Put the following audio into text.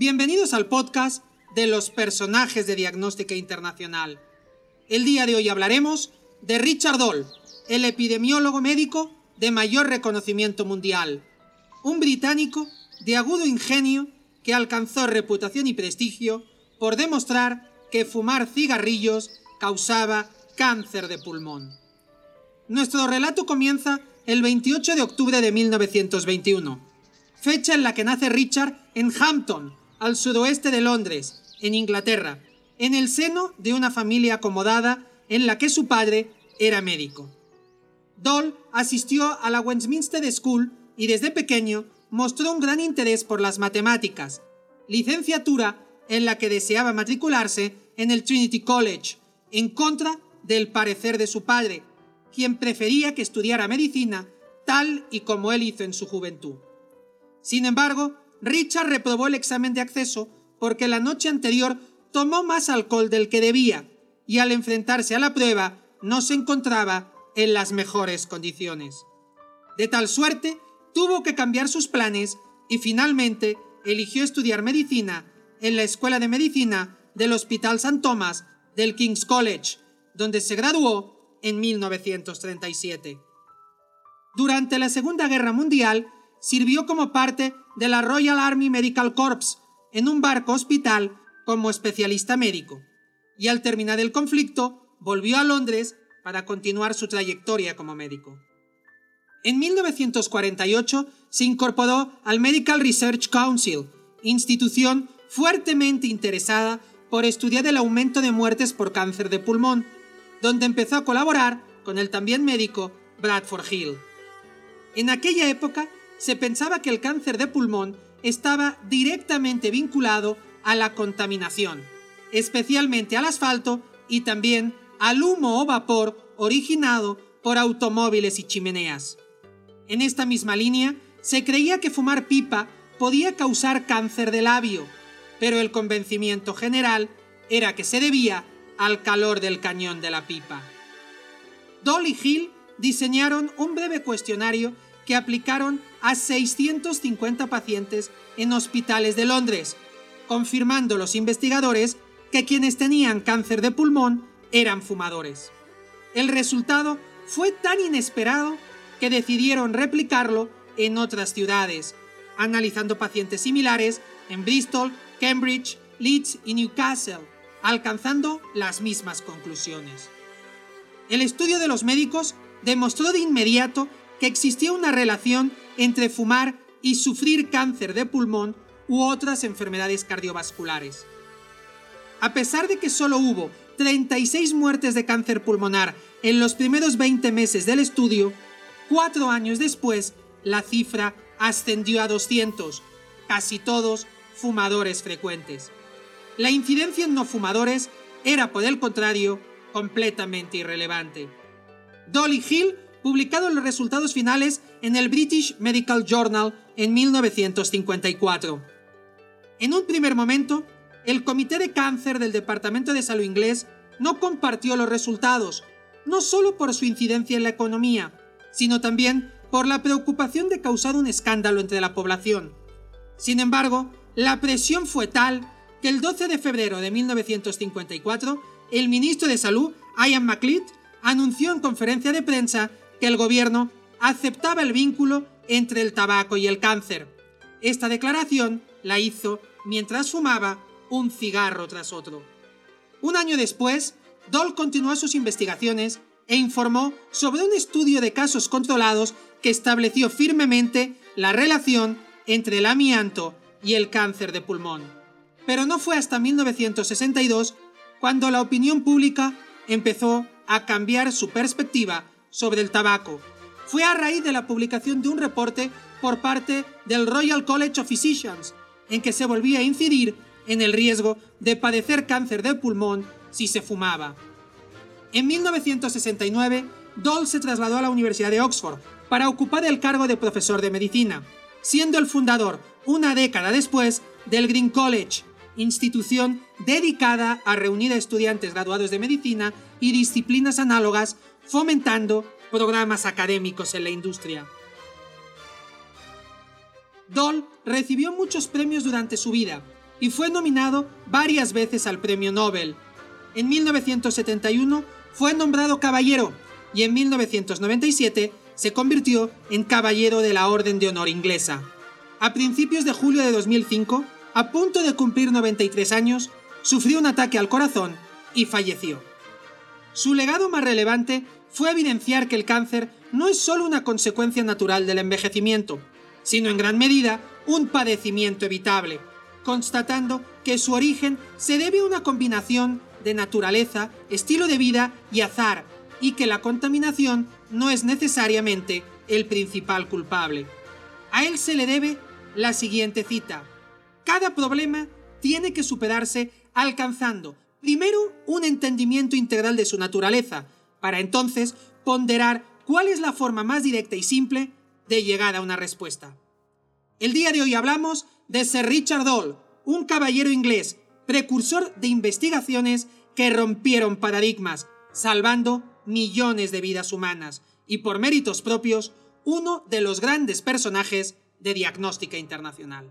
Bienvenidos al podcast de los personajes de Diagnóstica Internacional. El día de hoy hablaremos de Richard Doll, el epidemiólogo médico de mayor reconocimiento mundial, un británico de agudo ingenio que alcanzó reputación y prestigio por demostrar que fumar cigarrillos causaba cáncer de pulmón. Nuestro relato comienza el 28 de octubre de 1921, fecha en la que nace Richard en Hampton, al sudoeste de Londres, en Inglaterra, en el seno de una familia acomodada en la que su padre era médico. Doll asistió a la Westminster School y desde pequeño mostró un gran interés por las matemáticas, licenciatura en la que deseaba matricularse en el Trinity College, en contra del parecer de su padre, quien prefería que estudiara medicina tal y como él hizo en su juventud. Sin embargo, Richard reprobó el examen de acceso porque la noche anterior tomó más alcohol del que debía y al enfrentarse a la prueba no se encontraba en las mejores condiciones. De tal suerte, tuvo que cambiar sus planes y finalmente eligió estudiar medicina en la Escuela de Medicina del Hospital St. Thomas del King's College, donde se graduó en 1937. Durante la Segunda Guerra Mundial, sirvió como parte de la Royal Army Medical Corps en un barco hospital como especialista médico, y al terminar el conflicto volvió a Londres para continuar su trayectoria como médico. En 1948 se incorporó al Medical Research Council, institución fuertemente interesada por estudiar el aumento de muertes por cáncer de pulmón, donde empezó a colaborar con el también médico Bradford Hill. En aquella época se pensaba que el cáncer de pulmón estaba directamente vinculado a la contaminación, especialmente al asfalto y también al humo o vapor originado por automóviles y chimeneas. En esta misma línea, se creía que fumar pipa podía causar cáncer de labio, pero el convencimiento general era que se debía al calor del cañón de la pipa. Dolly Hill diseñaron un breve cuestionario aplicaron a 650 pacientes en hospitales de Londres, confirmando los investigadores que quienes tenían cáncer de pulmón eran fumadores. El resultado fue tan inesperado que decidieron replicarlo en otras ciudades, analizando pacientes similares en Bristol, Cambridge, Leeds y Newcastle, alcanzando las mismas conclusiones. El estudio de los médicos demostró de inmediato que existía una relación entre fumar y sufrir cáncer de pulmón u otras enfermedades cardiovasculares. A pesar de que solo hubo 36 muertes de cáncer pulmonar en los primeros 20 meses del estudio, cuatro años después la cifra ascendió a 200, casi todos fumadores frecuentes. La incidencia en no fumadores era, por el contrario, completamente irrelevante. Dolly Hill publicado los resultados finales en el British Medical Journal en 1954. En un primer momento, el Comité de Cáncer del Departamento de Salud inglés no compartió los resultados, no solo por su incidencia en la economía, sino también por la preocupación de causar un escándalo entre la población. Sin embargo, la presión fue tal que el 12 de febrero de 1954, el ministro de Salud, Ian MacLeod, anunció en conferencia de prensa que el gobierno aceptaba el vínculo entre el tabaco y el cáncer. Esta declaración la hizo mientras fumaba un cigarro tras otro. Un año después, Doll continuó sus investigaciones e informó sobre un estudio de casos controlados que estableció firmemente la relación entre el amianto y el cáncer de pulmón. Pero no fue hasta 1962 cuando la opinión pública empezó a cambiar su perspectiva sobre el tabaco. Fue a raíz de la publicación de un reporte por parte del Royal College of Physicians, en que se volvía a incidir en el riesgo de padecer cáncer de pulmón si se fumaba. En 1969, Doll se trasladó a la Universidad de Oxford para ocupar el cargo de profesor de medicina, siendo el fundador, una década después, del Green College, institución dedicada a reunir a estudiantes graduados de medicina y disciplinas análogas fomentando programas académicos en la industria. Doll recibió muchos premios durante su vida, y fue nominado varias veces al Premio Nobel. En 1971 fue nombrado caballero y en 1997 se convirtió en caballero de la Orden de Honor inglesa. A principios de julio de 2005, a punto de cumplir 93 años, sufrió un ataque al corazón y falleció. Su legado más relevante fue evidenciar que el cáncer no es solo una consecuencia natural del envejecimiento, sino en gran medida un padecimiento evitable, constatando que su origen se debe a una combinación de naturaleza, estilo de vida y azar, y que la contaminación no es necesariamente el principal culpable. A él se le debe la siguiente cita. Cada problema tiene que superarse alcanzando primero un entendimiento integral de su naturaleza, para entonces ponderar cuál es la forma más directa y simple de llegar a una respuesta. El día de hoy hablamos de Sir Richard Doll, un caballero inglés, precursor de investigaciones que rompieron paradigmas, salvando millones de vidas humanas y por méritos propios, uno de los grandes personajes de diagnóstica internacional.